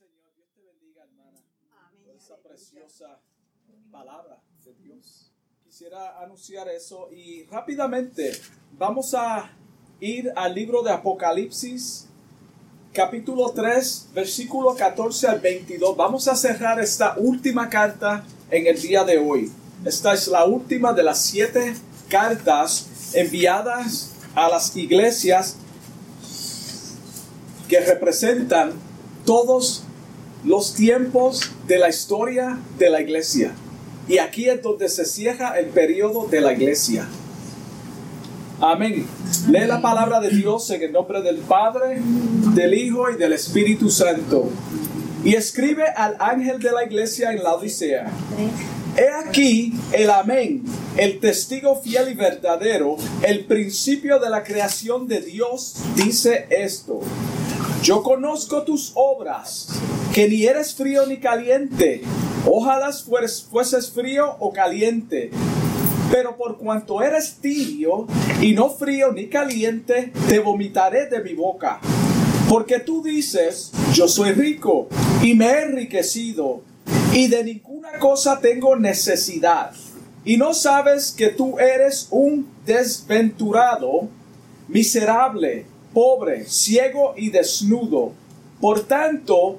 Señor. Dios te bendiga, hermana, por esa preciosa palabra de Dios. Quisiera anunciar eso y rápidamente vamos a ir al libro de Apocalipsis, capítulo 3, versículo 14 al 22. Vamos a cerrar esta última carta en el día de hoy. Esta es la última de las siete cartas enviadas a las iglesias que representan todos los tiempos de la historia de la iglesia. Y aquí es donde se cierra el periodo de la iglesia. Amén. Lee la palabra de Dios en el nombre del Padre, del Hijo y del Espíritu Santo. Y escribe al ángel de la iglesia en la Odisea. He aquí el amén, el testigo fiel y verdadero, el principio de la creación de Dios, dice esto. Yo conozco tus obras, que ni eres frío ni caliente. Ojalá fueses frío o caliente. Pero por cuanto eres tibio y no frío ni caliente, te vomitaré de mi boca. Porque tú dices, yo soy rico y me he enriquecido y de ninguna cosa tengo necesidad. Y no sabes que tú eres un desventurado, miserable, pobre, ciego y desnudo. Por tanto,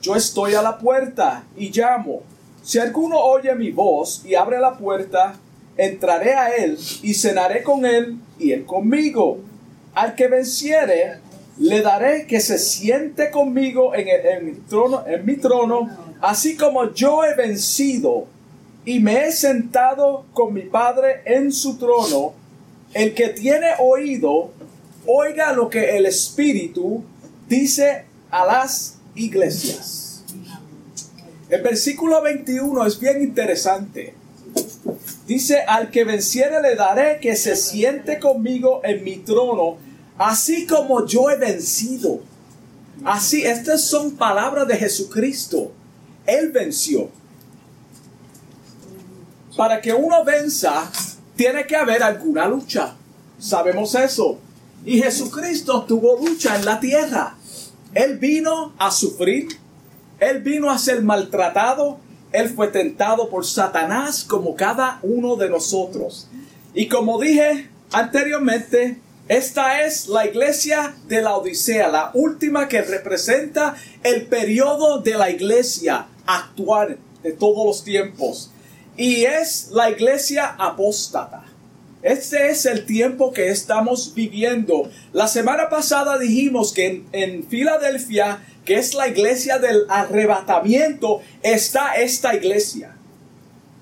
yo estoy a la puerta y llamo. Si alguno oye mi voz y abre la puerta, entraré a él y cenaré con él y él conmigo. Al que venciere, le daré que se siente conmigo en, el, trono, en mi trono, así como yo he vencido y me he sentado con mi Padre en su trono. El que tiene oído, oiga lo que el Espíritu dice a las iglesias. El versículo 21 es bien interesante. Dice, al que venciere le daré que se siente conmigo en mi trono, así como yo he vencido. Así, estas son palabras de Jesucristo. Él venció. Para que uno venza, tiene que haber alguna lucha. Sabemos eso. Y Jesucristo tuvo lucha en la tierra. Él vino a sufrir. Él vino a ser maltratado. Él fue tentado por Satanás como cada uno de nosotros. Y como dije anteriormente, esta es la iglesia de la Odisea, la última que representa el periodo de la iglesia actual de todos los tiempos. Y es la iglesia apóstata. Este es el tiempo que estamos viviendo. La semana pasada dijimos que en, Filadelfia, que es la iglesia del arrebatamiento, está esta iglesia.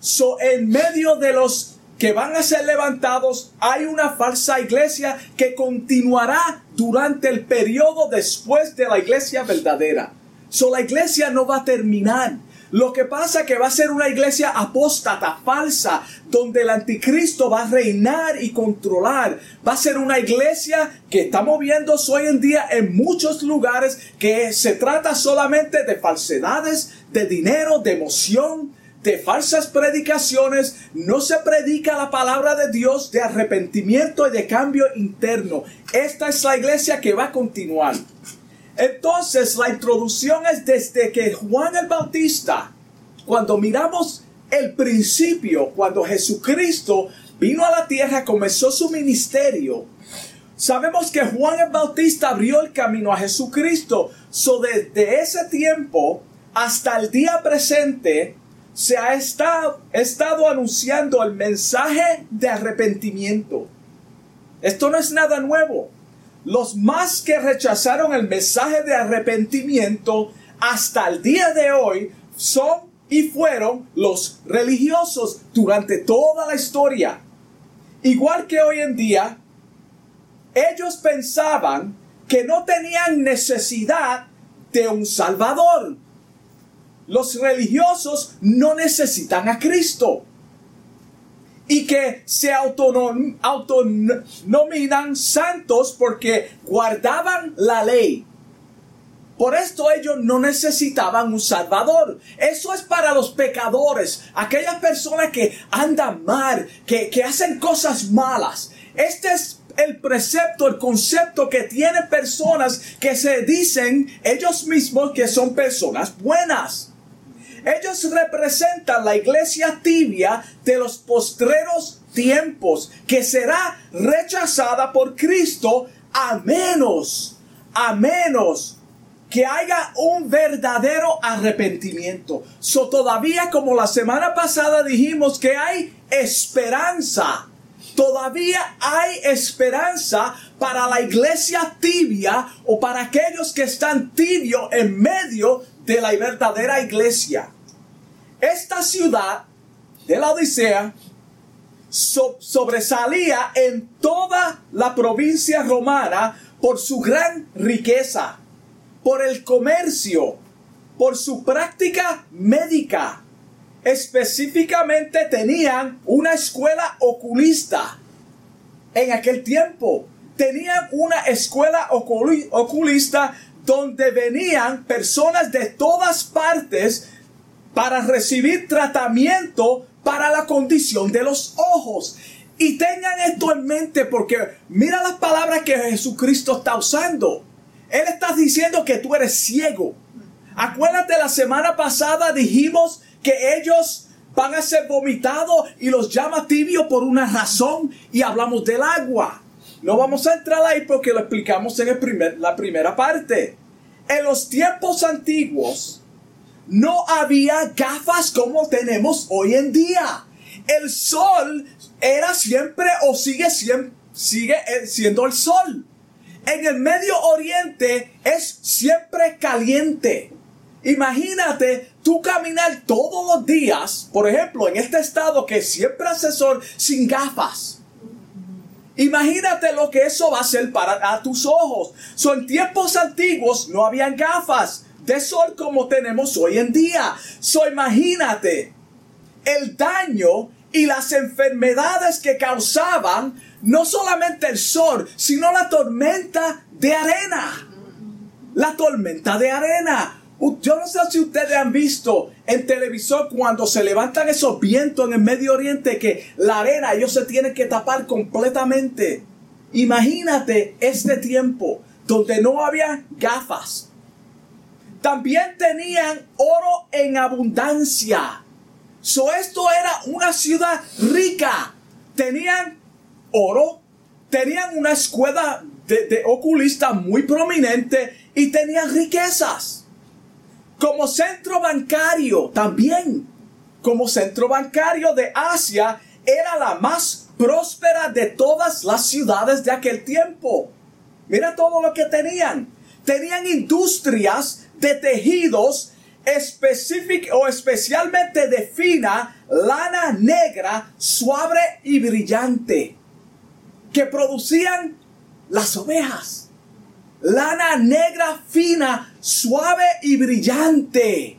So, en medio de los que van a ser levantados, hay una falsa iglesia que continuará durante el periodo después de la iglesia verdadera. So, la iglesia no va a terminar. Lo que pasa es que va a ser una iglesia apóstata, falsa, donde el anticristo va a reinar y controlar. Va a ser una iglesia que estamos viendo hoy en día en muchos lugares que se trata solamente de falsedades, de dinero, de emoción, de falsas predicaciones. No se predica la palabra de Dios de arrepentimiento y de cambio interno. Esta es la iglesia que va a continuar. Entonces la introducción es desde que Juan el Bautista, cuando miramos el principio, cuando Jesucristo vino a la tierra, comenzó su ministerio. Sabemos que Juan el Bautista abrió el camino a Jesucristo. So desde ese tiempo hasta el día presente se ha estado, estado anunciando el mensaje de arrepentimiento. Esto no es nada nuevo los más que rechazaron el mensaje de arrepentimiento hasta el día de hoy son y fueron los religiosos durante toda la historia. Igual que hoy en día, ellos pensaban que no tenían necesidad de un Salvador. los religiosos no necesitan a Cristo y que se autonominan santos porque guardaban la ley. Por esto ellos no necesitaban un salvador. Eso es para los pecadores, aquellas personas que andan mal, que, que hacen cosas malas. Este es el precepto, el concepto que tienen personas que se dicen ellos mismos que son personas buenas. Ellos representan la iglesia tibia de los postreros tiempos que será rechazada por Cristo a menos, a menos que haya un verdadero arrepentimiento. So todavía como la semana pasada dijimos que hay esperanza. Todavía hay esperanza para la iglesia tibia o para aquellos que están tibio en medio de la verdadera iglesia. Esta ciudad de la Odisea sobresalía en toda la provincia romana por su gran riqueza por el comercio, por su práctica médica. Específicamente tenían una escuela oculista. En aquel tiempo tenían una escuela oculista donde venían personas de todas partes para recibir tratamiento para la condición de los ojos. Y tengan esto en mente porque mira las palabras que Jesucristo está usando. Él está diciendo que tú eres ciego. Acuérdate, la semana pasada dijimos que ellos van a ser vomitados y los llama tibio por una razón y hablamos del agua. No vamos a entrar ahí porque lo explicamos en el primer, la primera parte. En los tiempos antiguos no había gafas como tenemos hoy en día. El sol era siempre o sigue, sigue siendo el sol en el Medio Oriente es siempre caliente. Imagínate tú caminar todos los días, por ejemplo, en este estado que siempre hace sol sin gafas. Imagínate lo que eso va a hacer para tus ojos. Son tiempos antiguos no habían gafas de sol como tenemos hoy en día. So imagínate el daño y las enfermedades que causaban no solamente el sol, sino la tormenta de arena. La tormenta de arena. Yo no sé si ustedes han visto en televisor cuando se levantan esos vientos en el Medio Oriente que la arena ellos se tienen que tapar completamente. Imagínate este tiempo donde no había gafas. También tenían oro en abundancia. So esto era una ciudad rica. Tenían oro, tenían una escuela de, oculista muy prominente y tenían riquezas. Como centro bancario también, como centro bancario de Asia, era la más próspera de todas las ciudades de aquel tiempo. Mira todo lo que tenían. Tenían industrias de tejidos específicos o especialmente de fina lana negra, suave y brillante que producían las ovejas. Lana negra fina, suave y brillante.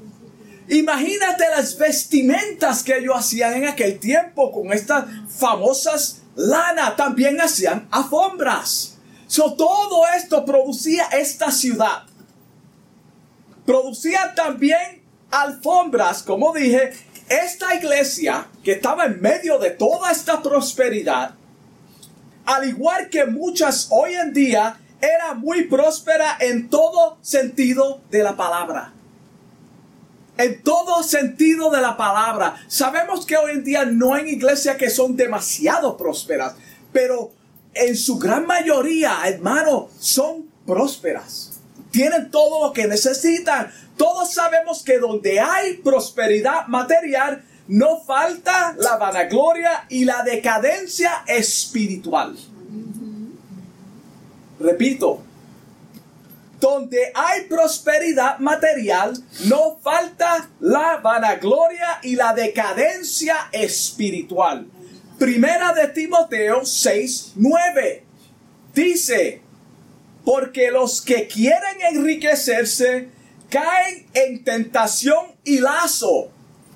Imagínate las vestimentas que ellos hacían en aquel tiempo con estas famosas lana. También hacían alfombras. So, todo esto producía esta ciudad. Producía también alfombras, como dije, esta iglesia que estaba en medio de toda esta prosperidad al igual que muchas hoy en día, era muy próspera en todo sentido de la palabra. En todo sentido de la palabra. Sabemos que hoy en día no hay iglesias que son demasiado prósperas, pero en su gran mayoría, hermano, son prósperas. Tienen todo lo que necesitan. Todos sabemos que donde hay prosperidad material, no falta la vanagloria y la decadencia espiritual. Repito, donde hay prosperidad material, no falta la vanagloria y la decadencia espiritual. Primera de Timoteo 6, 9. Dice, porque los que quieren enriquecerse caen en tentación y lazo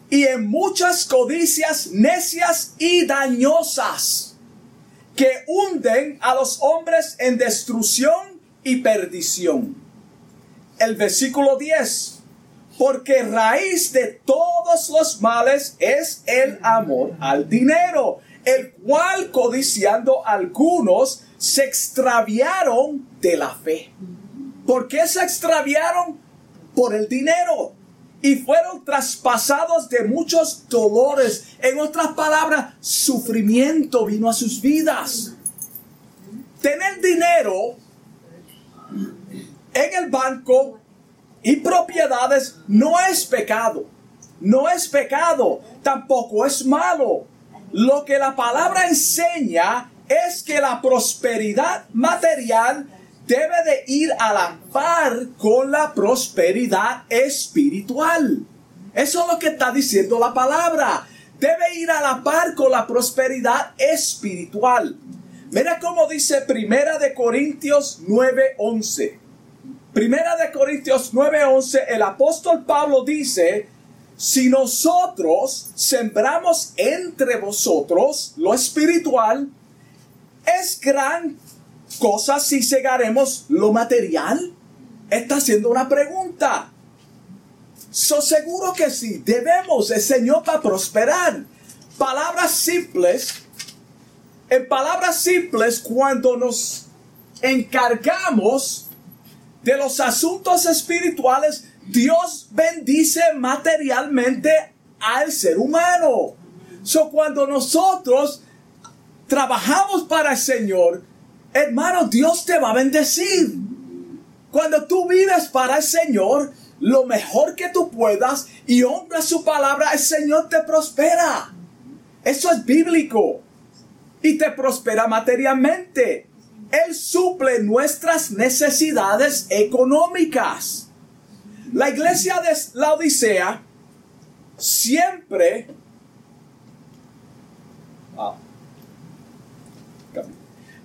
y en muchas codicias necias y dañosas que hunden a los hombres en destrucción y perdición. El versículo 10. Porque raíz de todos los males es el amor al dinero, el cual codiciando algunos se extraviaron de la fe. ¿Por qué se extraviaron? Por el dinero. Y fueron traspasados de muchos dolores. En otras palabras, sufrimiento vino a sus vidas. Tener dinero en el banco y propiedades no es pecado. No es pecado. Tampoco es malo. Lo que la palabra enseña es que la prosperidad material debe de ir a la par con la prosperidad espiritual. Eso es lo que está diciendo la palabra. Debe ir a la par con la prosperidad espiritual. Mira cómo dice Primera de Corintios 9:11. Primera de Corintios 9:11, el apóstol Pablo dice, si nosotros sembramos entre vosotros lo espiritual, es gran cosa si cegaremos lo material? Está haciendo una pregunta. So seguro que sí, debemos el Señor para prosperar. Palabras simples, en palabras simples, cuando nos encargamos de los asuntos espirituales, Dios bendice materialmente al ser humano. So cuando nosotros trabajamos para el Señor, hermano, Dios te va a bendecir. Cuando tú vives para el Señor, lo mejor que tú puedas y honras su palabra, el Señor te prospera. Eso es bíblico. Y te prospera materialmente. Él suple nuestras necesidades económicas. La iglesia de la Odisea siempre...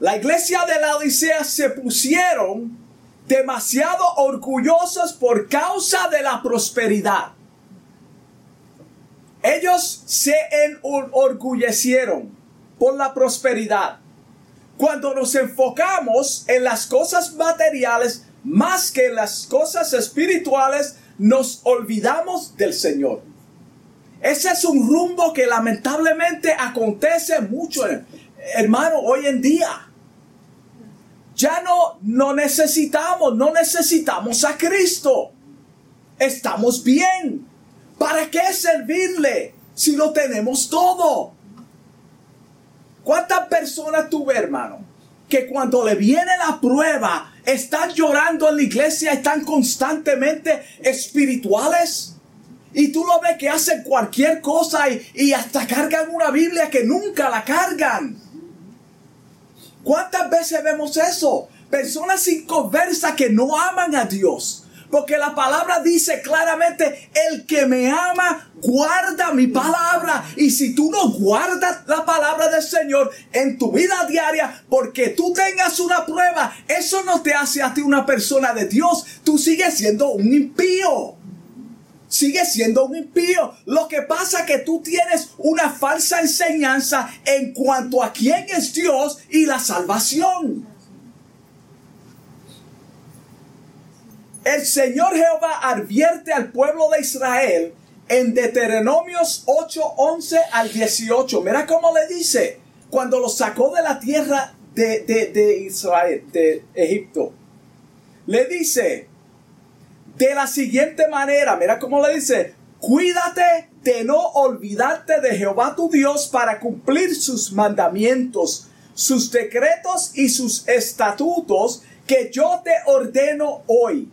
La iglesia de la Odisea se pusieron demasiado orgullosos por causa de la prosperidad. Ellos se enorgullecieron por la prosperidad. Cuando nos enfocamos en las cosas materiales más que en las cosas espirituales, nos olvidamos del Señor. Ese es un rumbo que lamentablemente acontece mucho, hermano, hoy en día. Ya no, no necesitamos, no necesitamos a Cristo. Estamos bien. ¿Para qué servirle si lo tenemos todo? ¿Cuántas personas tuve, hermano? Que cuando le viene la prueba, están llorando en la iglesia, están constantemente espirituales. Y tú lo ves que hacen cualquier cosa y, y hasta cargan una Biblia que nunca la cargan. ¿Cuántas veces vemos eso? Personas sin conversa que no aman a Dios. Porque la palabra dice claramente, el que me ama, guarda mi palabra. Y si tú no guardas la palabra del Señor en tu vida diaria, porque tú tengas una prueba, eso no te hace a ti una persona de Dios. Tú sigues siendo un impío sigue siendo un impío. Lo que pasa es que tú tienes una falsa enseñanza en cuanto a quién es Dios y la salvación. El Señor Jehová advierte al pueblo de Israel en Deuteronomios 8, 11 al 18. Mira cómo le dice, cuando lo sacó de la tierra de, de Israel, de Egipto. Le dice, de la siguiente manera, mira cómo le dice, cuídate de no olvidarte de Jehová tu Dios para cumplir sus mandamientos, sus decretos y sus estatutos que yo te ordeno hoy.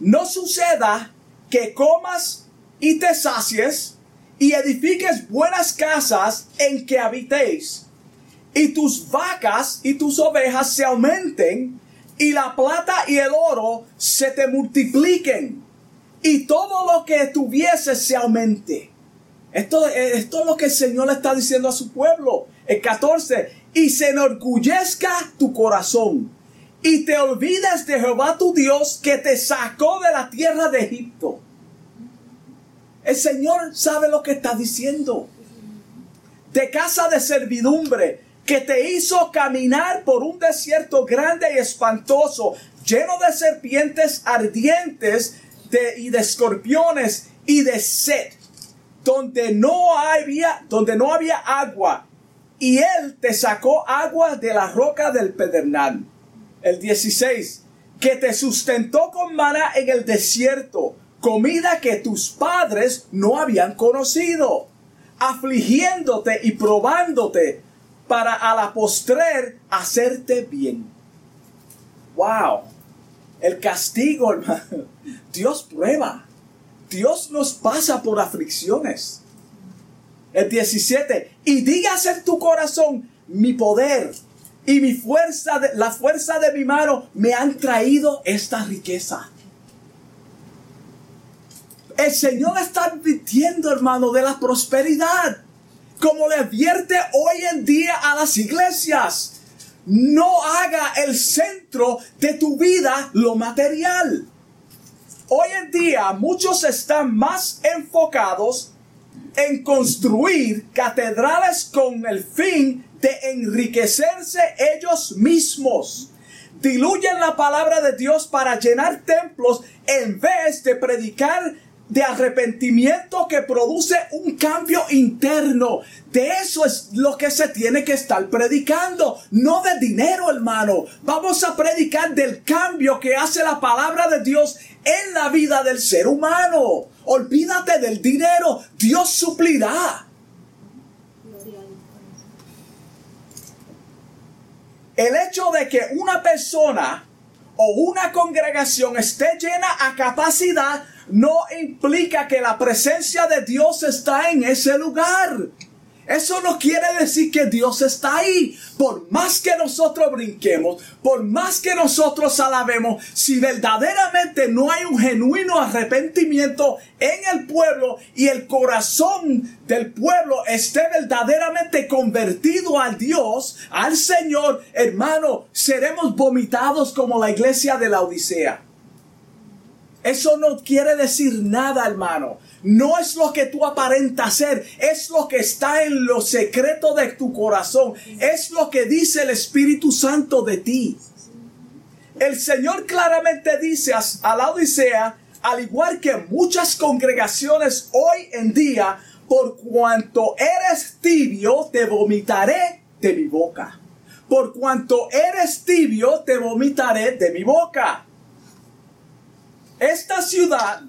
No suceda que comas y te sacies y edifiques buenas casas en que habitéis, y tus vacas y tus ovejas se aumenten, y la plata y el oro se te multipliquen y todo lo que tuviese se aumente. Esto, esto es lo que el Señor le está diciendo a su pueblo. El 14. Y se enorgullezca tu corazón y te olvides de Jehová tu Dios que te sacó de la tierra de Egipto. El Señor sabe lo que está diciendo. De casa de servidumbre, que te hizo caminar por un desierto grande y espantoso, lleno de serpientes ardientes y de escorpiones y de sed, donde no había, donde no había agua, y él te sacó agua de la roca del pedernal. El 16, que te sustentó con maná en el desierto, comida que tus padres no habían conocido, afligiéndote y probándote para a la postrer hacerte bien. Wow. El castigo, hermano. Dios prueba. Dios nos pasa por aflicciones. El 17. Y digas en tu corazón, mi poder y mi fuerza, de, la fuerza de mi mano me han traído esta riqueza. El Señor está advirtiendo, hermano, de la prosperidad como le advierte hoy en día a las iglesias. No haga el centro de tu vida lo material. Hoy en día muchos están más enfocados en construir catedrales con el fin de enriquecerse ellos mismos. Diluyen la palabra de Dios para llenar templos en vez de predicar de arrepentimiento que produce un cambio interno. De eso es lo que se tiene que estar predicando, no de dinero, hermano. Vamos a predicar del cambio que hace la palabra de Dios en la vida del ser humano. Olvídate del dinero, Dios suplirá. El hecho de que una persona o una congregación esté llena a capacidad no implica que la presencia de Dios está en ese lugar. Eso no quiere decir que Dios está ahí. Por más que nosotros brinquemos, por más que nosotros alabemos, si verdaderamente no hay un genuino arrepentimiento en el pueblo y el corazón del pueblo esté verdaderamente convertido al Dios, al Señor, hermano, seremos vomitados como la iglesia de la Odisea. Eso no quiere decir nada, hermano. No es lo que tú aparentas ser, es lo que está en lo secreto de tu corazón, es lo que dice el Espíritu Santo de ti. El Señor claramente dice a la Odisea, al igual que muchas congregaciones hoy en día, por cuanto eres tibio, te vomitaré de mi boca. Por cuanto eres tibio, te vomitaré de mi boca. Esta ciudad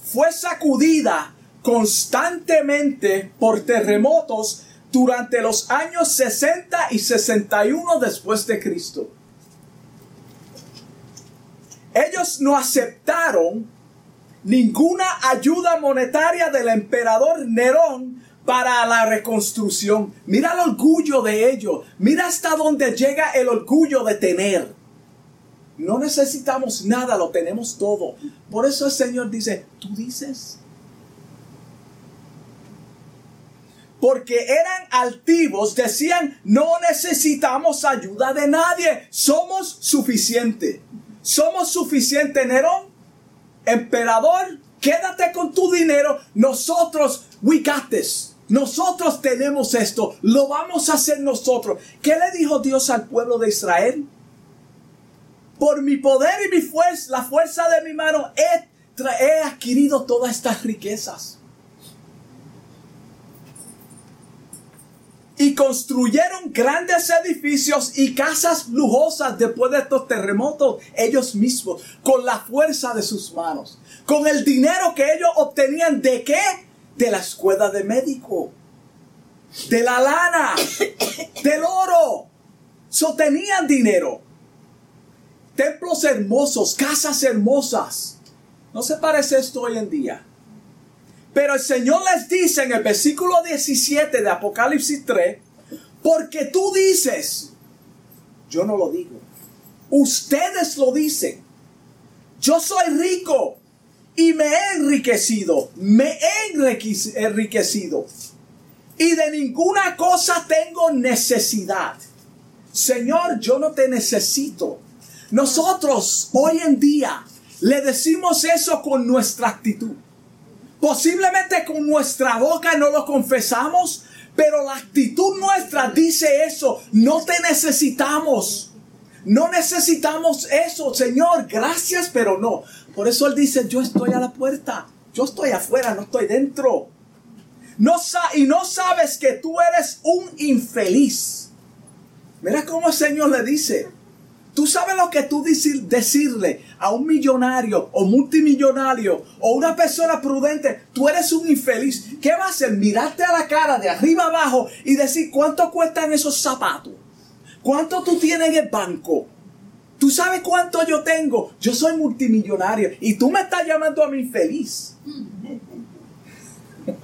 fue sacudida constantemente por terremotos durante los años 60 y 61 después de Cristo. Ellos no aceptaron ninguna ayuda monetaria del emperador Nerón para la reconstrucción. Mira el orgullo de ellos. Mira hasta dónde llega el orgullo de tener. No necesitamos nada, lo tenemos todo. Por eso el Señor dice, tú dices. Porque eran altivos, decían, no necesitamos ayuda de nadie, somos suficiente. Somos suficiente, Nerón, emperador, quédate con tu dinero, nosotros, we got this. Nosotros tenemos esto, lo vamos a hacer nosotros. ¿Qué le dijo Dios al pueblo de Israel? Por mi poder y mi fuerza, la fuerza de mi mano, he, he adquirido todas estas riquezas. Y construyeron grandes edificios y casas lujosas después de estos terremotos, ellos mismos, con la fuerza de sus manos, con el dinero que ellos obtenían de qué? De la escuela de médico, de la lana, del oro. Sostenían dinero templos hermosos, casas hermosas. No se parece esto hoy en día. Pero el Señor les dice en el versículo 17 de Apocalipsis 3, porque tú dices, yo no lo digo, ustedes lo dicen, yo soy rico y me he enriquecido, me he enriquecido y de ninguna cosa tengo necesidad Señor, yo no te necesito. Nosotros hoy en día le decimos eso con nuestra actitud. Posiblemente con nuestra boca no lo confesamos, pero la actitud nuestra dice eso. No te necesitamos. No necesitamos eso, Señor. Gracias, pero no. Por eso Él dice, yo estoy a la puerta. Yo estoy afuera, no estoy dentro. No y no sabes que tú eres un infeliz. Mira cómo el Señor le dice. Tú sabes lo que tú decirle a un millonario o multimillonario o una persona prudente, tú eres un infeliz. ¿Qué va a hacer? Mirarte a la cara de arriba abajo y decir cuánto cuestan esos zapatos. ¿Cuánto tú tienes en el banco? ¿Tú sabes cuánto yo tengo? Yo soy multimillonario y tú me estás llamando a mi infeliz.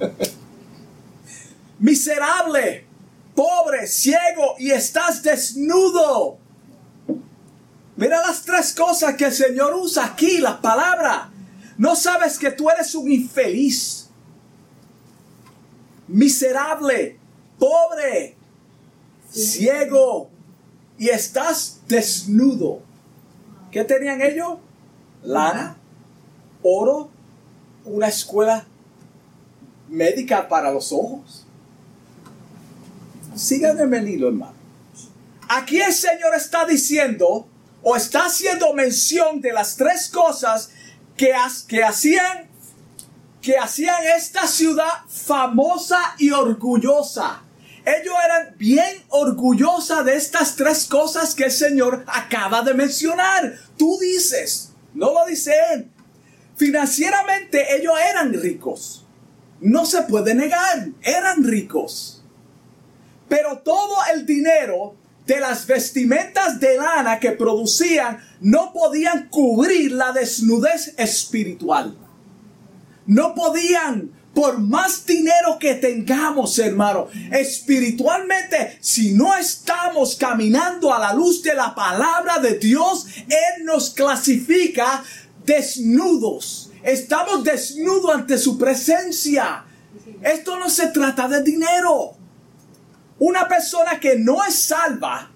Miserable, pobre, ciego y estás desnudo. Mira las tres cosas que el Señor usa aquí, las palabras. No sabes que tú eres un infeliz, miserable, pobre, ciego y estás desnudo. ¿Qué tenían ellos? Lana, oro, una escuela médica para los ojos. Síganme el hilo, hermano. Aquí el Señor está diciendo o está haciendo mención de las tres cosas que, hacían que hacían esta ciudad famosa y orgullosa. Ellos eran bien orgullosa de estas tres cosas que el Señor acaba de mencionar. Tú dices, no lo dice él. Financieramente ellos eran ricos. No se puede negar, eran ricos. Pero todo el dinero de las vestimentas de lana que producían no podían cubrir la desnudez espiritual. No podían, por más dinero que tengamos, hermano, espiritualmente, si no estamos caminando a la luz de la palabra de Dios, Él nos clasifica desnudos. Estamos desnudos ante su presencia. Esto no se trata de dinero. Una persona que no es salva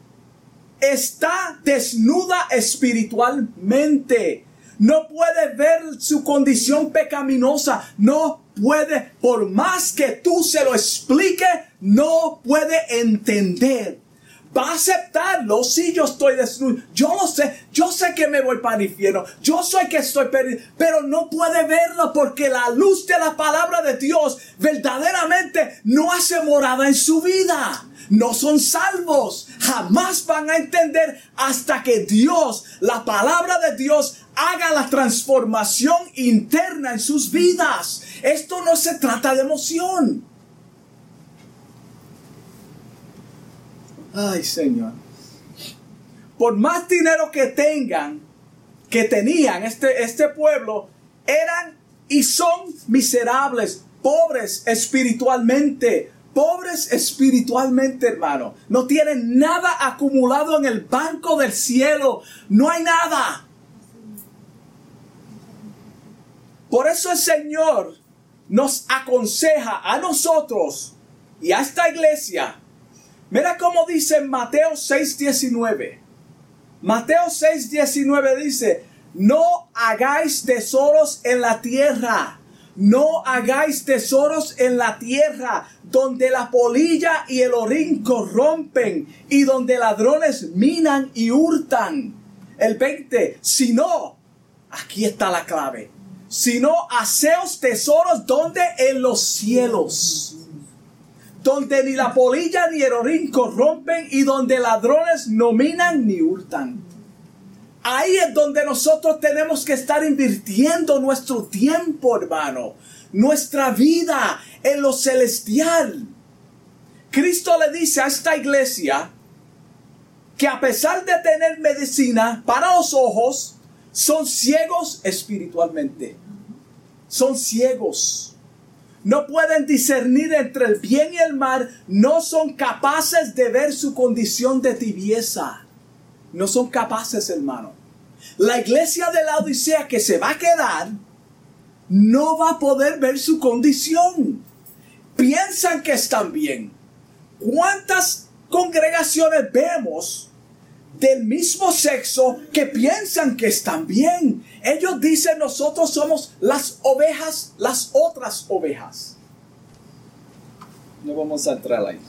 está desnuda espiritualmente. No puede ver su condición pecaminosa. No puede, por más que tú se lo explique, no puede entender va a aceptarlo si yo estoy desnudo. Yo lo sé, yo sé que me voy para el infierno, yo sé que estoy perdido, pero no puede verlo porque la luz de la palabra de Dios verdaderamente no hace morada en su vida. No son salvos, jamás van a entender hasta que Dios, la palabra de Dios, haga la transformación interna en sus vidas. Esto no se trata de emoción. Ay, Señor. Por más dinero que tengan, que tenían este, este pueblo, eran y son miserables, pobres espiritualmente. Pobres espiritualmente, hermano. No tienen nada acumulado en el banco del cielo. No hay nada. Por eso el Señor nos aconseja a nosotros y a esta iglesia Mira cómo dice Mateo 6:19. Mateo 6:19 dice, no hagáis tesoros en la tierra. No hagáis tesoros en la tierra donde la polilla y el orín corrompen y donde ladrones minan y hurtan. El 20, si no, aquí está la clave. Si no, haceos tesoros donde en los cielos donde ni la polilla ni el orín corrompen y donde ladrones no minan ni hurtan. Ahí es donde nosotros tenemos que estar invirtiendo nuestro tiempo, hermano, nuestra vida en lo celestial. Cristo le dice a esta iglesia que a pesar de tener medicina para los ojos, son ciegos espiritualmente. Son ciegos no pueden discernir entre el bien y el mal, no son capaces de ver su condición de tibieza. No son capaces, hermano. La iglesia de la Odisea que se va a quedar, no va a poder ver su condición. Piensan que están bien. ¿Cuántas congregaciones vemos del mismo sexo que piensan que están bien. Ellos dicen nosotros somos las ovejas, las otras ovejas. No vamos a entrar ahí.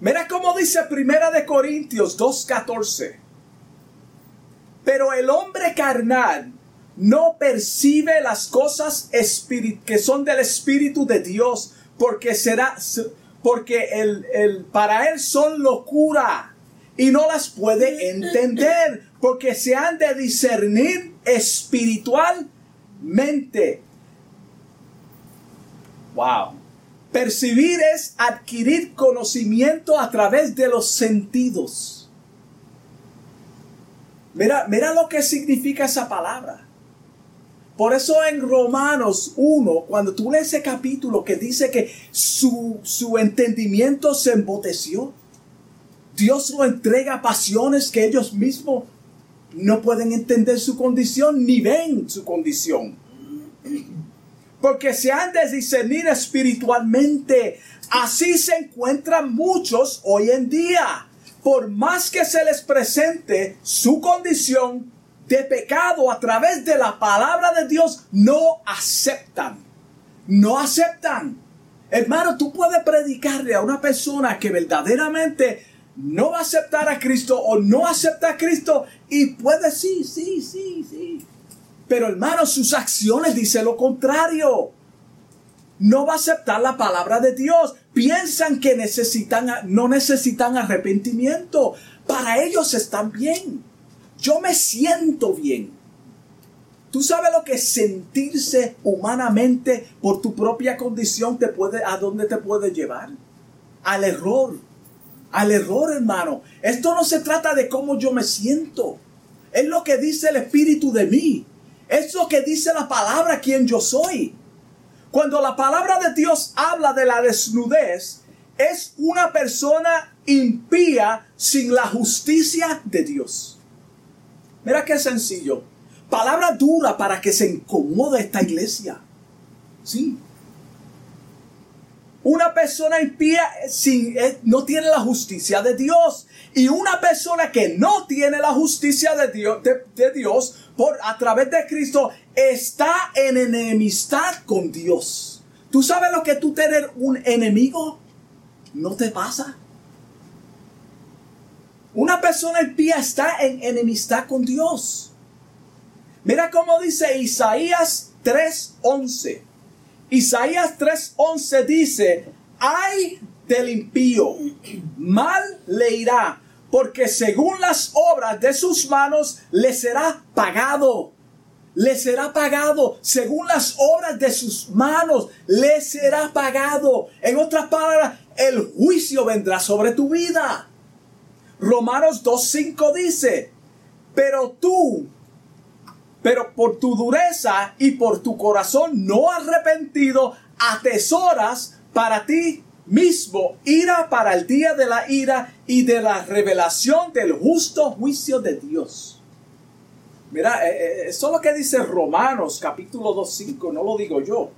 Mira cómo dice Primera de Corintios 2.14. Pero el hombre carnal no percibe las cosas que son del Espíritu de Dios, porque será, porque el, el, para él son locura y no las puede entender, porque se han de discernir espiritualmente. Wow. Percibir es adquirir conocimiento a través de los sentidos. Mira, mira lo que significa esa palabra. Por eso en Romanos 1, cuando tú lees ese capítulo que dice que su, su entendimiento se emboteció, Dios lo entrega a pasiones que ellos mismos no pueden entender su condición ni ven su condición porque se han de discernir espiritualmente. Así se encuentran muchos hoy en día. Por más que se les presente su condición de pecado a través de la palabra de Dios, no aceptan. No aceptan. Hermano, tú puedes predicarle a una persona que verdaderamente no va a aceptar a Cristo o no acepta a Cristo y puede sí, sí, sí, sí. Pero hermano, sus acciones dicen lo contrario. No va a aceptar la palabra de Dios. Piensan que necesitan, no necesitan arrepentimiento. Para ellos están bien. Yo me siento bien. Tú sabes lo que sentirse humanamente por tu propia condición te puede, a dónde te puede llevar? Al error. Al error, hermano. Esto no se trata de cómo yo me siento. Es lo que dice el Espíritu de mí. Es lo que dice la palabra quien yo soy. Cuando la palabra de Dios habla de la desnudez, es una persona impía sin la justicia de Dios. Mira qué sencillo. Palabra dura para que se incomode esta iglesia. Sí. Una persona impía sin, eh, no tiene la justicia de Dios. Y una persona que no tiene la justicia de Dios, de, Dios por, a través de Cristo está en enemistad con Dios. ¿Tú sabes lo que tú tener un enemigo? ¿No te pasa? Una persona impía está en enemistad con Dios. Mira cómo dice Isaías 3:11. Isaías 3:11 dice, ay del impío, mal le irá, porque según las obras de sus manos le será pagado. Le será pagado según las obras de sus manos. Le será pagado. En otras palabras, el juicio vendrá sobre tu vida. Romanos 2.5 dice, pero tú pero por tu dureza y por tu corazón no arrepentido, atesoras para ti mismo ira para el día de la ira y de la revelación del justo juicio de Dios. Mira, eh, eh, eso es lo que dice Romanos capítulo 2.5, no lo digo yo.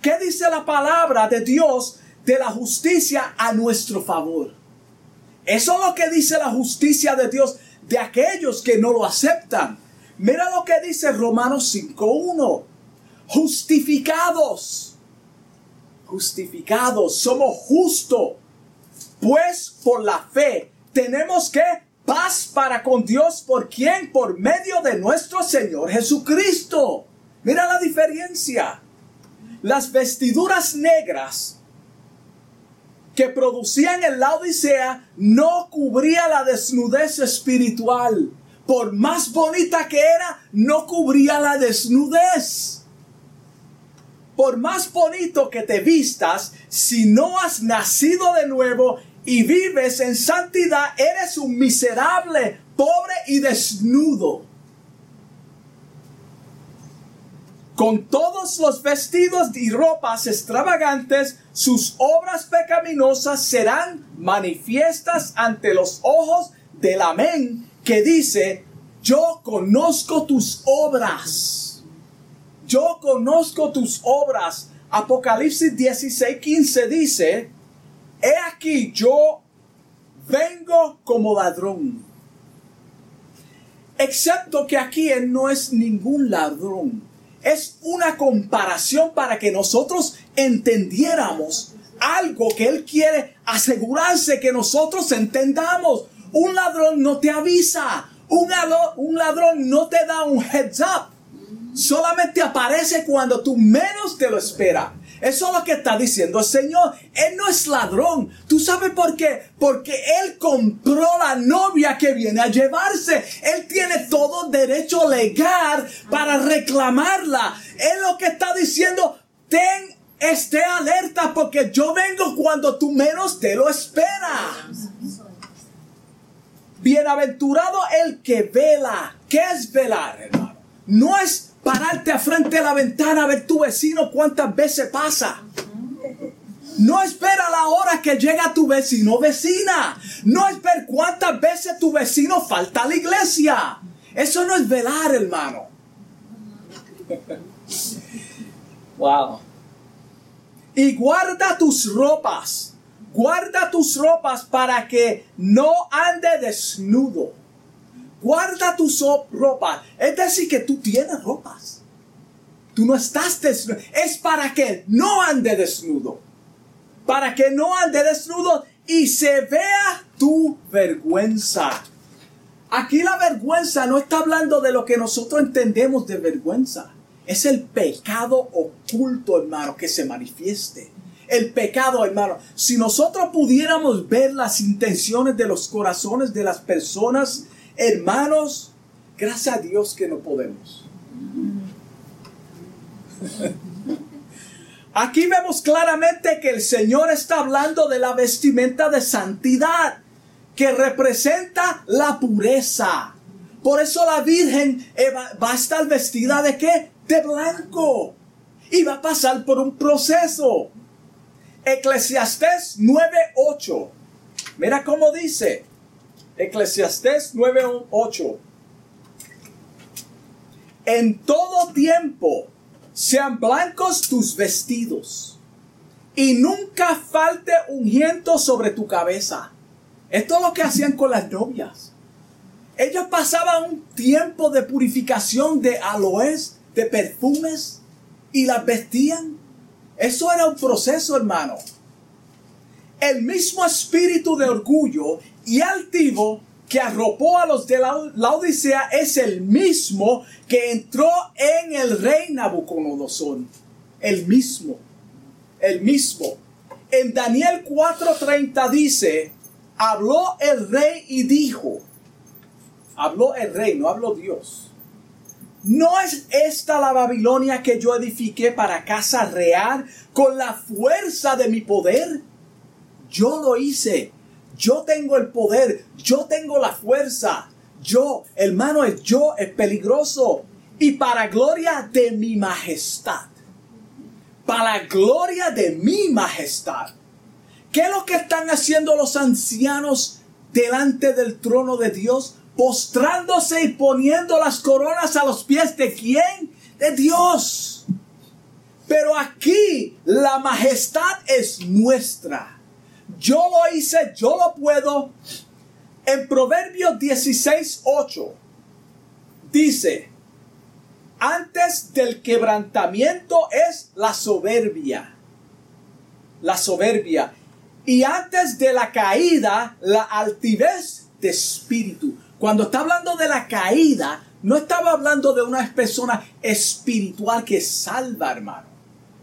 ¿Qué dice la palabra de Dios de la justicia a nuestro favor? Eso es lo que dice la justicia de Dios de aquellos que no lo aceptan. Mira lo que dice Romanos 5.1. Justificados. Justificados. Somos justos. Pues por la fe tenemos que paz para con Dios por quien por medio de nuestro Señor Jesucristo. Mira la diferencia. Las vestiduras negras que producían en la Odisea no cubría la desnudez espiritual por más bonita que era, no cubría la desnudez. Por más bonito que te vistas, si no has nacido de nuevo y vives en santidad, eres un miserable, pobre y desnudo. Con todos los vestidos y ropas extravagantes, sus obras pecaminosas serán manifiestas ante los ojos del amén que dice, yo conozco tus obras. Yo conozco tus obras. Apocalipsis 16, 15 dice, he aquí yo vengo como ladrón. Excepto que aquí él no es ningún ladrón. Es una comparación para que nosotros entendiéramos algo que él quiere asegurarse que nosotros entendamos. Un ladrón no te avisa. Un ladrón, no te da un heads up. Solamente aparece cuando tú menos te lo esperas. Eso es lo que está diciendo el Señor. Él no es ladrón. ¿Tú sabes por qué? Porque Él compró la novia que viene a llevarse. Él tiene todo derecho legal para reclamarla. Él lo que está diciendo, ten, esté alerta porque yo vengo cuando tú menos te lo esperas. Bienaventurado el que vela. ¿Qué es velar, hermano? No es pararte a frente de la ventana a ver tu vecino cuántas veces pasa. No espera la hora que llega tu vecino vecina. No espera cuántas veces tu vecino falta a la iglesia. Eso no es velar, hermano. Wow. Y guarda tus ropas. Guarda tus ropas para que no ande desnudo guarda tu ropa. Es decir, que tú tienes ropas. Tú no estás desnudo. Es para que no ande desnudo. Para que no ande desnudo y se vea tu vergüenza. Aquí la vergüenza no está hablando de lo que nosotros entendemos de vergüenza. Es el pecado oculto, hermano, que se manifieste. El pecado, hermano. Si nosotros pudiéramos ver las intenciones de los corazones de las personas Hermanos, gracias a Dios que no podemos. Aquí vemos claramente que el Señor está hablando de la vestimenta de santidad, que representa la pureza. Por eso la Virgen va a estar vestida de qué? De blanco. Y va a pasar por un proceso. Eclesiastés 9:8. Mira cómo dice. Eclesiastés 9:8. En todo tiempo sean blancos tus vestidos y nunca falte ungiento sobre tu cabeza. Esto es lo que hacían con las novias. Ellos pasaban un tiempo de purificación de aloes, de perfumes y las vestían. Eso era un proceso, hermano. El mismo espíritu de orgullo y altivo que arropó a los de la, Odisea es el mismo que entró en el rey Nabucodonosor. El mismo. El mismo. En Daniel 4:30 dice, habló el rey y dijo, habló el rey, no habló Dios. ¿No es esta la Babilonia que yo edifiqué para casa real con la fuerza de mi poder? Yo lo hice yo tengo el poder, yo tengo la fuerza. Yo, hermano, es yo, es peligroso. Y para gloria de mi majestad. Para gloria de mi majestad. ¿Qué es lo que están haciendo los ancianos delante del trono de Dios? Postrándose y poniendo las coronas a los pies de quién? De Dios. Pero aquí la majestad es nuestra yo lo hice, yo lo puedo. En Proverbios 16, 8 dice, antes del quebrantamiento es la soberbia. La soberbia. Y antes de la caída, la altivez de espíritu. Cuando está hablando de la caída, no estaba hablando de una persona espiritual que salva, hermano.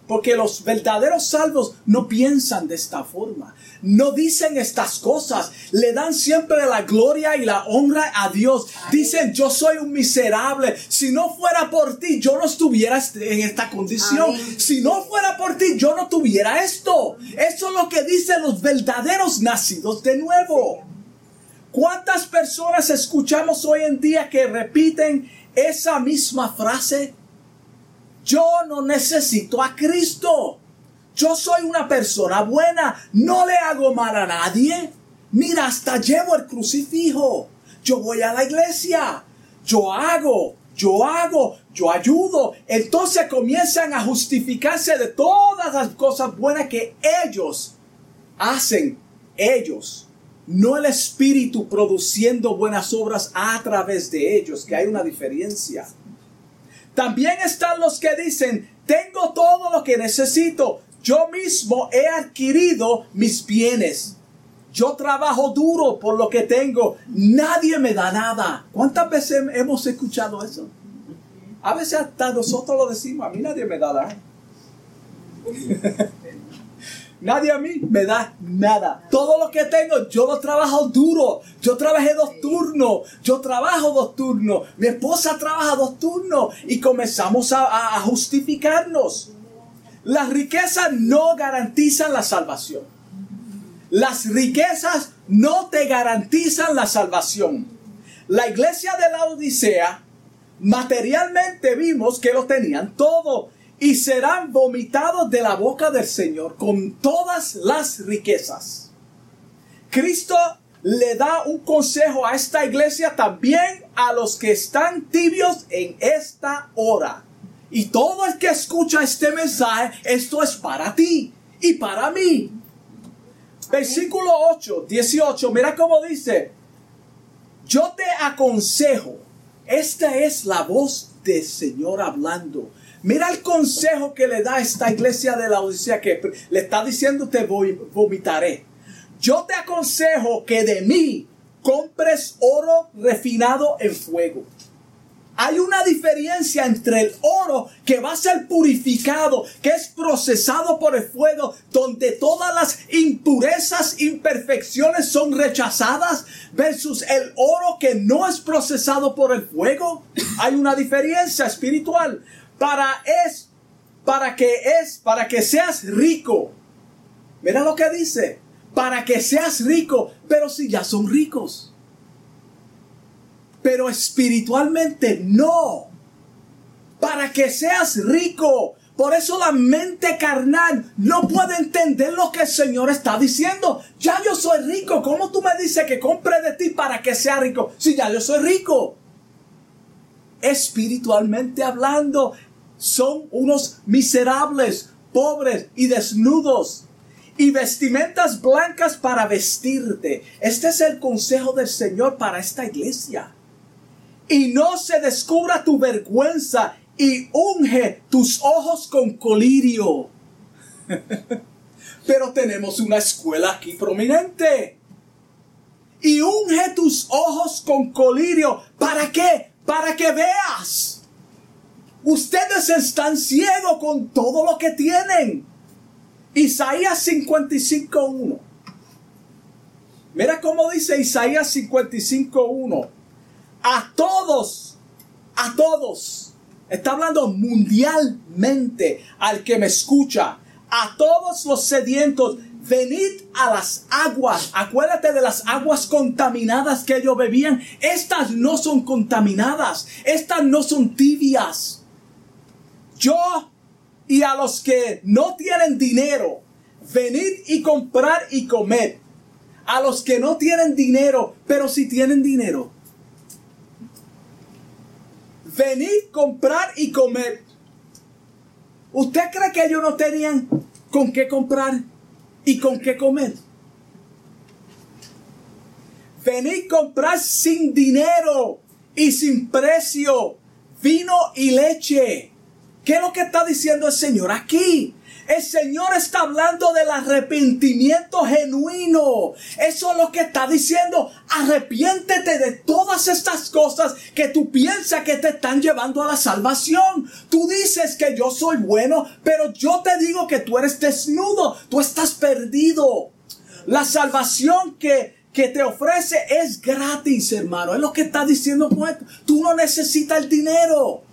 Porque los verdaderos salvos no piensan de esta forma no dicen estas cosas. Le dan siempre la gloria y la honra a Dios. Dicen, yo soy un miserable. Si no fuera por ti, yo no estuviera en esta condición. Si no fuera por ti, yo no tuviera esto. Eso es lo que dicen los verdaderos nacidos de nuevo. ¿Cuántas personas escuchamos hoy en día que repiten esa misma frase? Yo no necesito a Cristo. Yo soy una persona buena, no le hago mal a nadie. Mira, hasta llevo el crucifijo. Yo voy a la iglesia. Yo hago, yo hago, yo ayudo. Entonces comienzan a justificarse de todas las cosas buenas que ellos hacen, ellos. No el Espíritu produciendo buenas obras a través de ellos, que hay una diferencia. También están los que dicen, tengo todo lo que necesito, yo mismo he adquirido mis bienes. Yo trabajo duro por lo que tengo, nadie me da nada. ¿Cuántas veces hemos escuchado eso? A veces hasta nosotros lo decimos, a mí nadie me da nada. Nadie a mí me da nada. Todo lo que tengo, yo lo trabajo duro. Yo trabajé dos turnos. Yo trabajo dos turnos. Mi esposa trabaja dos turnos. Y comenzamos a, a justificarnos. Las riquezas no garantizan la salvación. Las riquezas no te garantizan la salvación. La iglesia de la Odisea, materialmente vimos que lo tenían todo y serán vomitados de la boca del Señor con todas las riquezas. Cristo le da un consejo a esta iglesia también a los que están tibios en esta hora. Y todo el que escucha este mensaje, esto es para ti y para mí. Versículo 8, 18, mira cómo dice, yo te aconsejo, esta es la voz del Señor hablando. Mira el consejo que le da esta iglesia de la Odisea que le está diciendo te vomitaré. Yo te aconsejo que de mí compres oro refinado en fuego. Hay una diferencia entre el oro que va a ser purificado, que es procesado por el fuego, donde todas las impurezas, imperfecciones son rechazadas, versus el oro que no es procesado por el fuego. Hay una diferencia espiritual para es para que es para que seas rico. Mira lo que dice, para que seas rico, pero si ya son ricos. Pero espiritualmente no. Para que seas rico. Por eso la mente carnal no puede entender lo que el Señor está diciendo. Ya yo soy rico. ¿Cómo tú me dices que compre de ti para que sea rico? Si ya yo soy rico espiritualmente hablando, son unos miserables, pobres y desnudos, y vestimentas blancas para vestirte. Este es el consejo del Señor para esta iglesia. Y no se descubra tu vergüenza y unge tus ojos con colirio. Pero tenemos una escuela aquí prominente. Y unge tus ojos con colirio. ¿Para qué? para que veas. Ustedes están ciegos con todo lo que tienen. Isaías 55.1. Mira cómo dice Isaías 55.1. A todos, a todos. Está hablando mundialmente al que me escucha. A todos los sedientos venid a las aguas. Acuérdate de las aguas contaminadas que ellos bebían. Estas no son contaminadas. Estas no son tibias. Yo y a los que no tienen dinero, venid y comprar y comer. A los que no tienen dinero, pero si tienen dinero. Venid, comprar y comer. ¿Usted cree que ellos no tenían con qué comprar? y con qué comer. Venid comprar sin dinero y sin precio vino y leche. ¿Qué es lo que está diciendo el Señor aquí? El Señor está hablando del arrepentimiento genuino. Eso es lo que está diciendo. Arrepiéntete de todas estas cosas que tú piensas que te están llevando a la salvación. Tú dices que yo soy bueno, pero yo te digo que tú eres desnudo. Tú estás perdido. La salvación que, que te ofrece es gratis, hermano. Es lo que está diciendo. Tú no necesitas el dinero.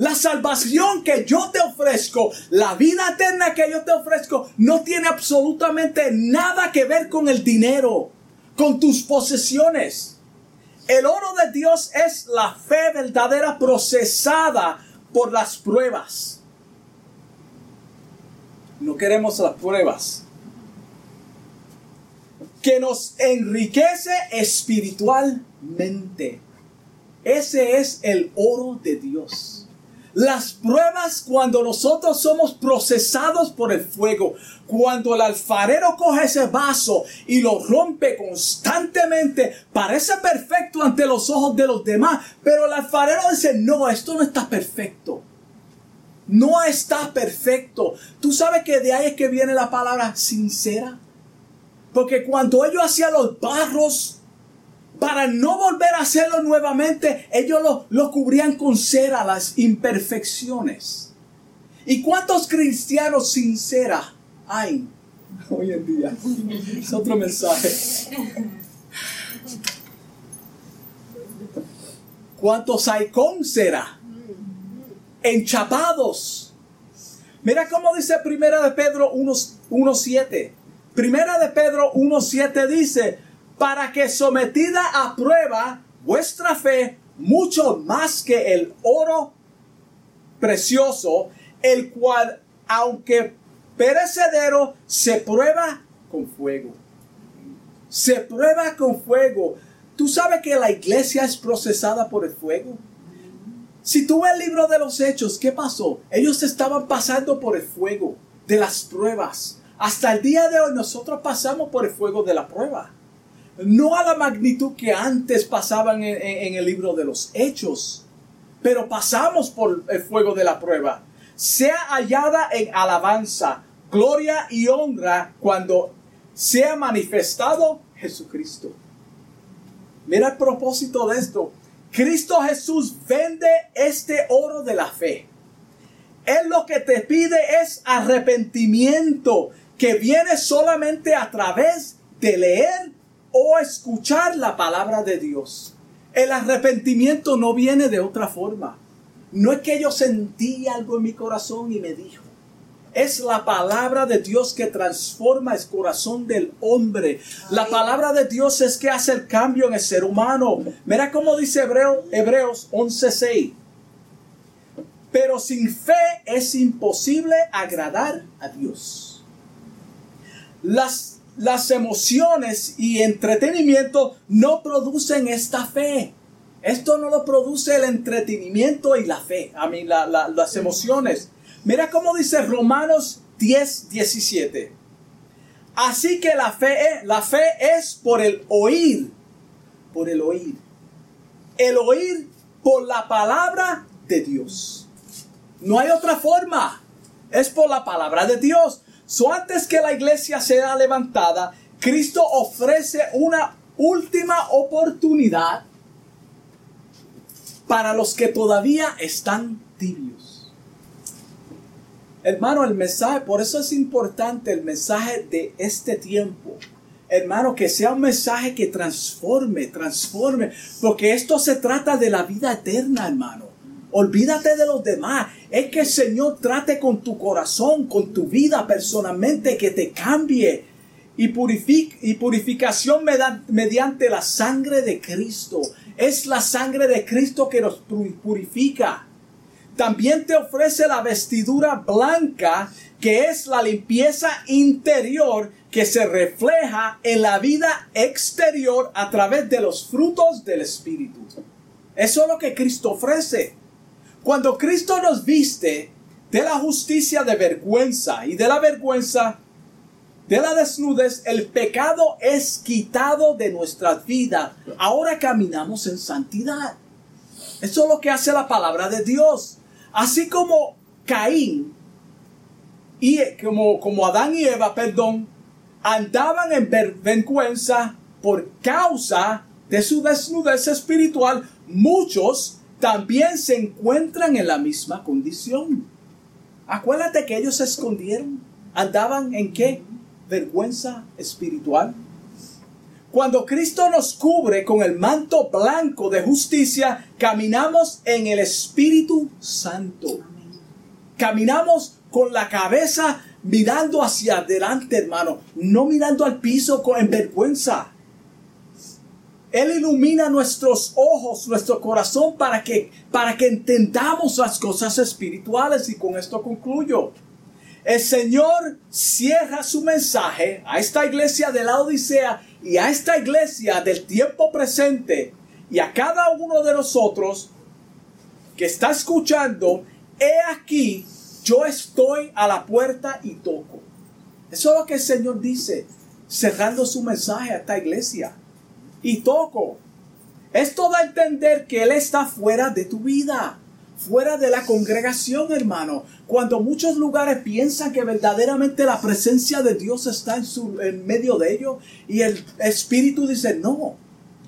La salvación que yo te ofrezco, la vida eterna que yo te ofrezco, no tiene absolutamente nada que ver con el dinero, con tus posesiones. El oro de Dios es la fe verdadera procesada por las pruebas. No queremos las pruebas. Que nos enriquece espiritualmente. Ese es el oro de Dios. Las pruebas cuando nosotros somos procesados por el fuego, cuando el alfarero coge ese vaso y lo rompe constantemente, parece perfecto ante los ojos de los demás, pero el alfarero dice, no, esto no está perfecto. No está perfecto. Tú sabes que de ahí es que viene la palabra sincera. Porque cuando ellos hacían los barros, para no volver a hacerlo nuevamente, ellos lo, cubrían con cera, las imperfecciones. ¿Y cuántos cristianos sinceros hay hoy en día? Es otro mensaje. ¿Cuántos hay con cera? Enchapados. Mira cómo dice Primera de Pedro 1.7. Primera de Pedro 1.7 dice, para que sometida a prueba vuestra fe, mucho más que el oro precioso, el cual, aunque perecedero, se prueba con fuego. Se prueba con fuego. ¿Tú sabes que la iglesia es procesada por el fuego? Si tú ves el libro de los hechos, ¿qué pasó? Ellos estaban pasando por el fuego de las pruebas. Hasta el día de hoy nosotros pasamos por el fuego de la prueba no a la magnitud que antes pasaban en, el libro de los hechos, pero pasamos por el fuego de la prueba. Sea hallada en alabanza, gloria y honra cuando sea manifestado Jesucristo. Mira el propósito de esto. Cristo Jesús vende este oro de la fe. Él lo que te pide es arrepentimiento que viene solamente a través de leer o escuchar la palabra de Dios. El arrepentimiento no viene de otra forma. No es que yo sentí algo en mi corazón y me dijo. Es la palabra de Dios que transforma el corazón del hombre. La palabra de Dios es que hace el cambio en el ser humano. Mira cómo dice Hebreo, Hebreos 11:6. Pero sin fe es imposible agradar a Dios. Las las emociones y entretenimiento no producen esta fe. Esto no lo produce el entretenimiento y la fe, a mí las emociones. Mira cómo dice Romanos 10, 17. Así que la fe, la fe es por el oír, por el oír. El oír por la palabra de Dios. No hay otra forma. Es por la palabra de Dios. So, antes que la iglesia sea levantada, Cristo ofrece una última oportunidad para los que todavía están tibios. Hermano, el mensaje, por eso es importante el mensaje de este tiempo. Hermano, que sea un mensaje que transforme, transforme, porque esto se trata de la vida eterna, hermano. Olvídate de los demás. Es que el Señor trate con tu corazón, con tu vida personalmente, que te cambie. Y, y purificación mediante la sangre de Cristo. Es la sangre de Cristo que nos purifica. También te ofrece la vestidura blanca, que es la limpieza interior que se refleja en la vida exterior a través de los frutos del Espíritu. Eso es lo que Cristo ofrece. Cuando Cristo nos viste de la justicia de vergüenza y de la vergüenza de la desnudez, el pecado es quitado de nuestra vida. Ahora caminamos en santidad. Eso es lo que hace la palabra de Dios. Así como Caín y como, como Adán y Eva, perdón, andaban en vergüenza por causa de su desnudez espiritual, muchos también se encuentran en la misma condición. Acuérdate que ellos se escondieron. Andaban en qué? Vergüenza espiritual. Cuando Cristo nos cubre con el manto blanco de justicia, caminamos en el Espíritu Santo. Caminamos con la cabeza mirando hacia adelante, hermano, no mirando al piso en vergüenza. Él ilumina nuestros ojos, nuestro corazón para que, para que entendamos las cosas espirituales y con esto concluyo. El Señor cierra su mensaje a esta iglesia de la Odisea y a esta iglesia del tiempo presente y a cada uno de nosotros que está escuchando he aquí, yo estoy a la puerta y toco. Eso es lo que el Señor dice, cerrando su mensaje a esta iglesia. Y toco. Esto da a entender que Él está fuera de tu vida, fuera de la congregación, hermano. Cuando muchos lugares piensan que verdaderamente la presencia de Dios está en, su, en medio de ellos y el Espíritu dice, no,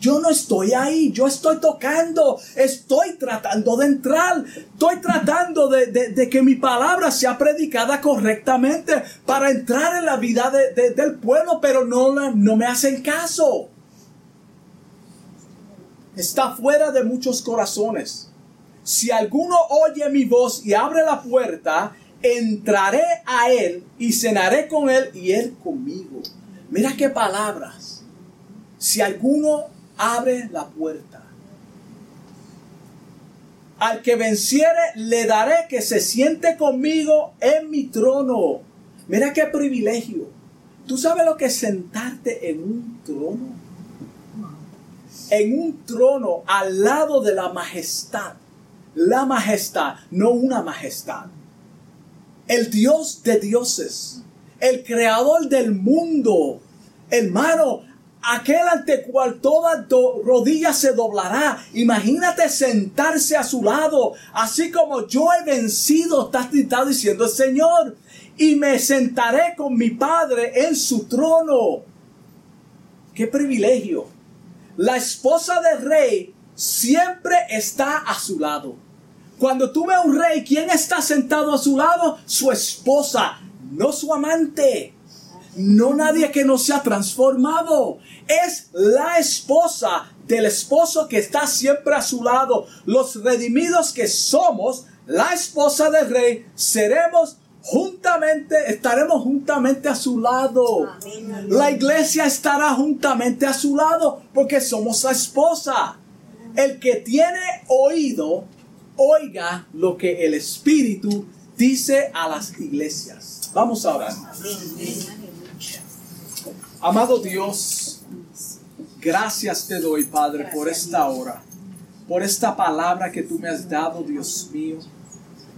yo no estoy ahí, yo estoy tocando, estoy tratando de entrar, estoy tratando de, que mi palabra sea predicada correctamente para entrar en la vida del pueblo, pero no, no me hacen caso. Está fuera de muchos corazones. Si alguno oye mi voz y abre la puerta, entraré a él y cenaré con él y él conmigo. Mira qué palabras. Si alguno abre la puerta. Al que venciere, le daré que se siente conmigo en mi trono. Mira qué privilegio. ¿Tú sabes lo que es sentarte en un trono? En un trono al lado de la majestad. La majestad, no una majestad. El Dios de dioses. El creador del mundo. Hermano, aquel ante cual toda rodilla se doblará. Imagínate sentarse a su lado, así como yo he vencido, está diciendo el Señor, y me sentaré con mi Padre en su trono. ¡Qué privilegio! La esposa del rey siempre está a su lado. Cuando tú ves a un rey, ¿quién está sentado a su lado? Su esposa, no su amante no nadie que no se ha transformado. Es la esposa del esposo que está siempre a su lado. Los redimidos que somos, la esposa del rey, seremos juntamente, estaremos juntamente a su lado. La iglesia estará juntamente a su lado porque somos la esposa. El que tiene oído, oiga lo que el Espíritu dice a las iglesias. Vamos a orar. Amado Dios, gracias te doy, Padre, por esta hora, por esta palabra que tú me has dado, Dios mío.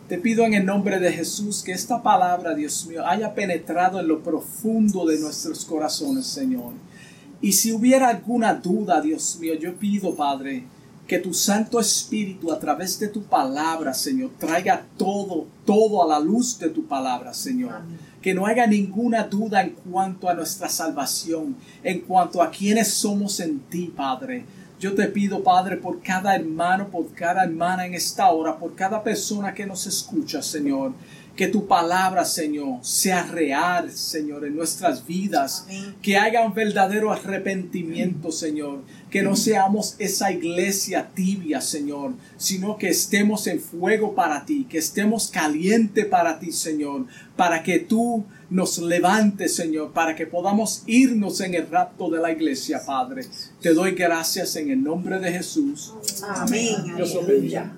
Te pido en el nombre de Jesús que esta palabra, Dios mío, haya penetrado en lo profundo de nuestros corazones, Señor. Y si hubiera alguna duda, Dios mío, yo pido, Padre, que tu Santo Espíritu a través de tu palabra, Señor, traiga todo, todo a la luz de tu palabra, Señor que no haya ninguna duda en cuanto a nuestra salvación, en cuanto a quienes somos en ti, Padre. Yo te pido, Padre, por cada hermano, por cada hermana en esta hora, por cada persona que nos escucha, Señor, que tu palabra, Señor, sea real, Señor, en nuestras vidas. Que haya un verdadero arrepentimiento, Señor. Que no seamos esa iglesia tibia, Señor, sino que estemos en fuego para ti, que estemos caliente para ti, Señor, para que tú nos levantes, Señor, para que podamos irnos en el rapto de la iglesia, Padre. Te doy gracias en el nombre de Jesús. Amén. Dios bendiga.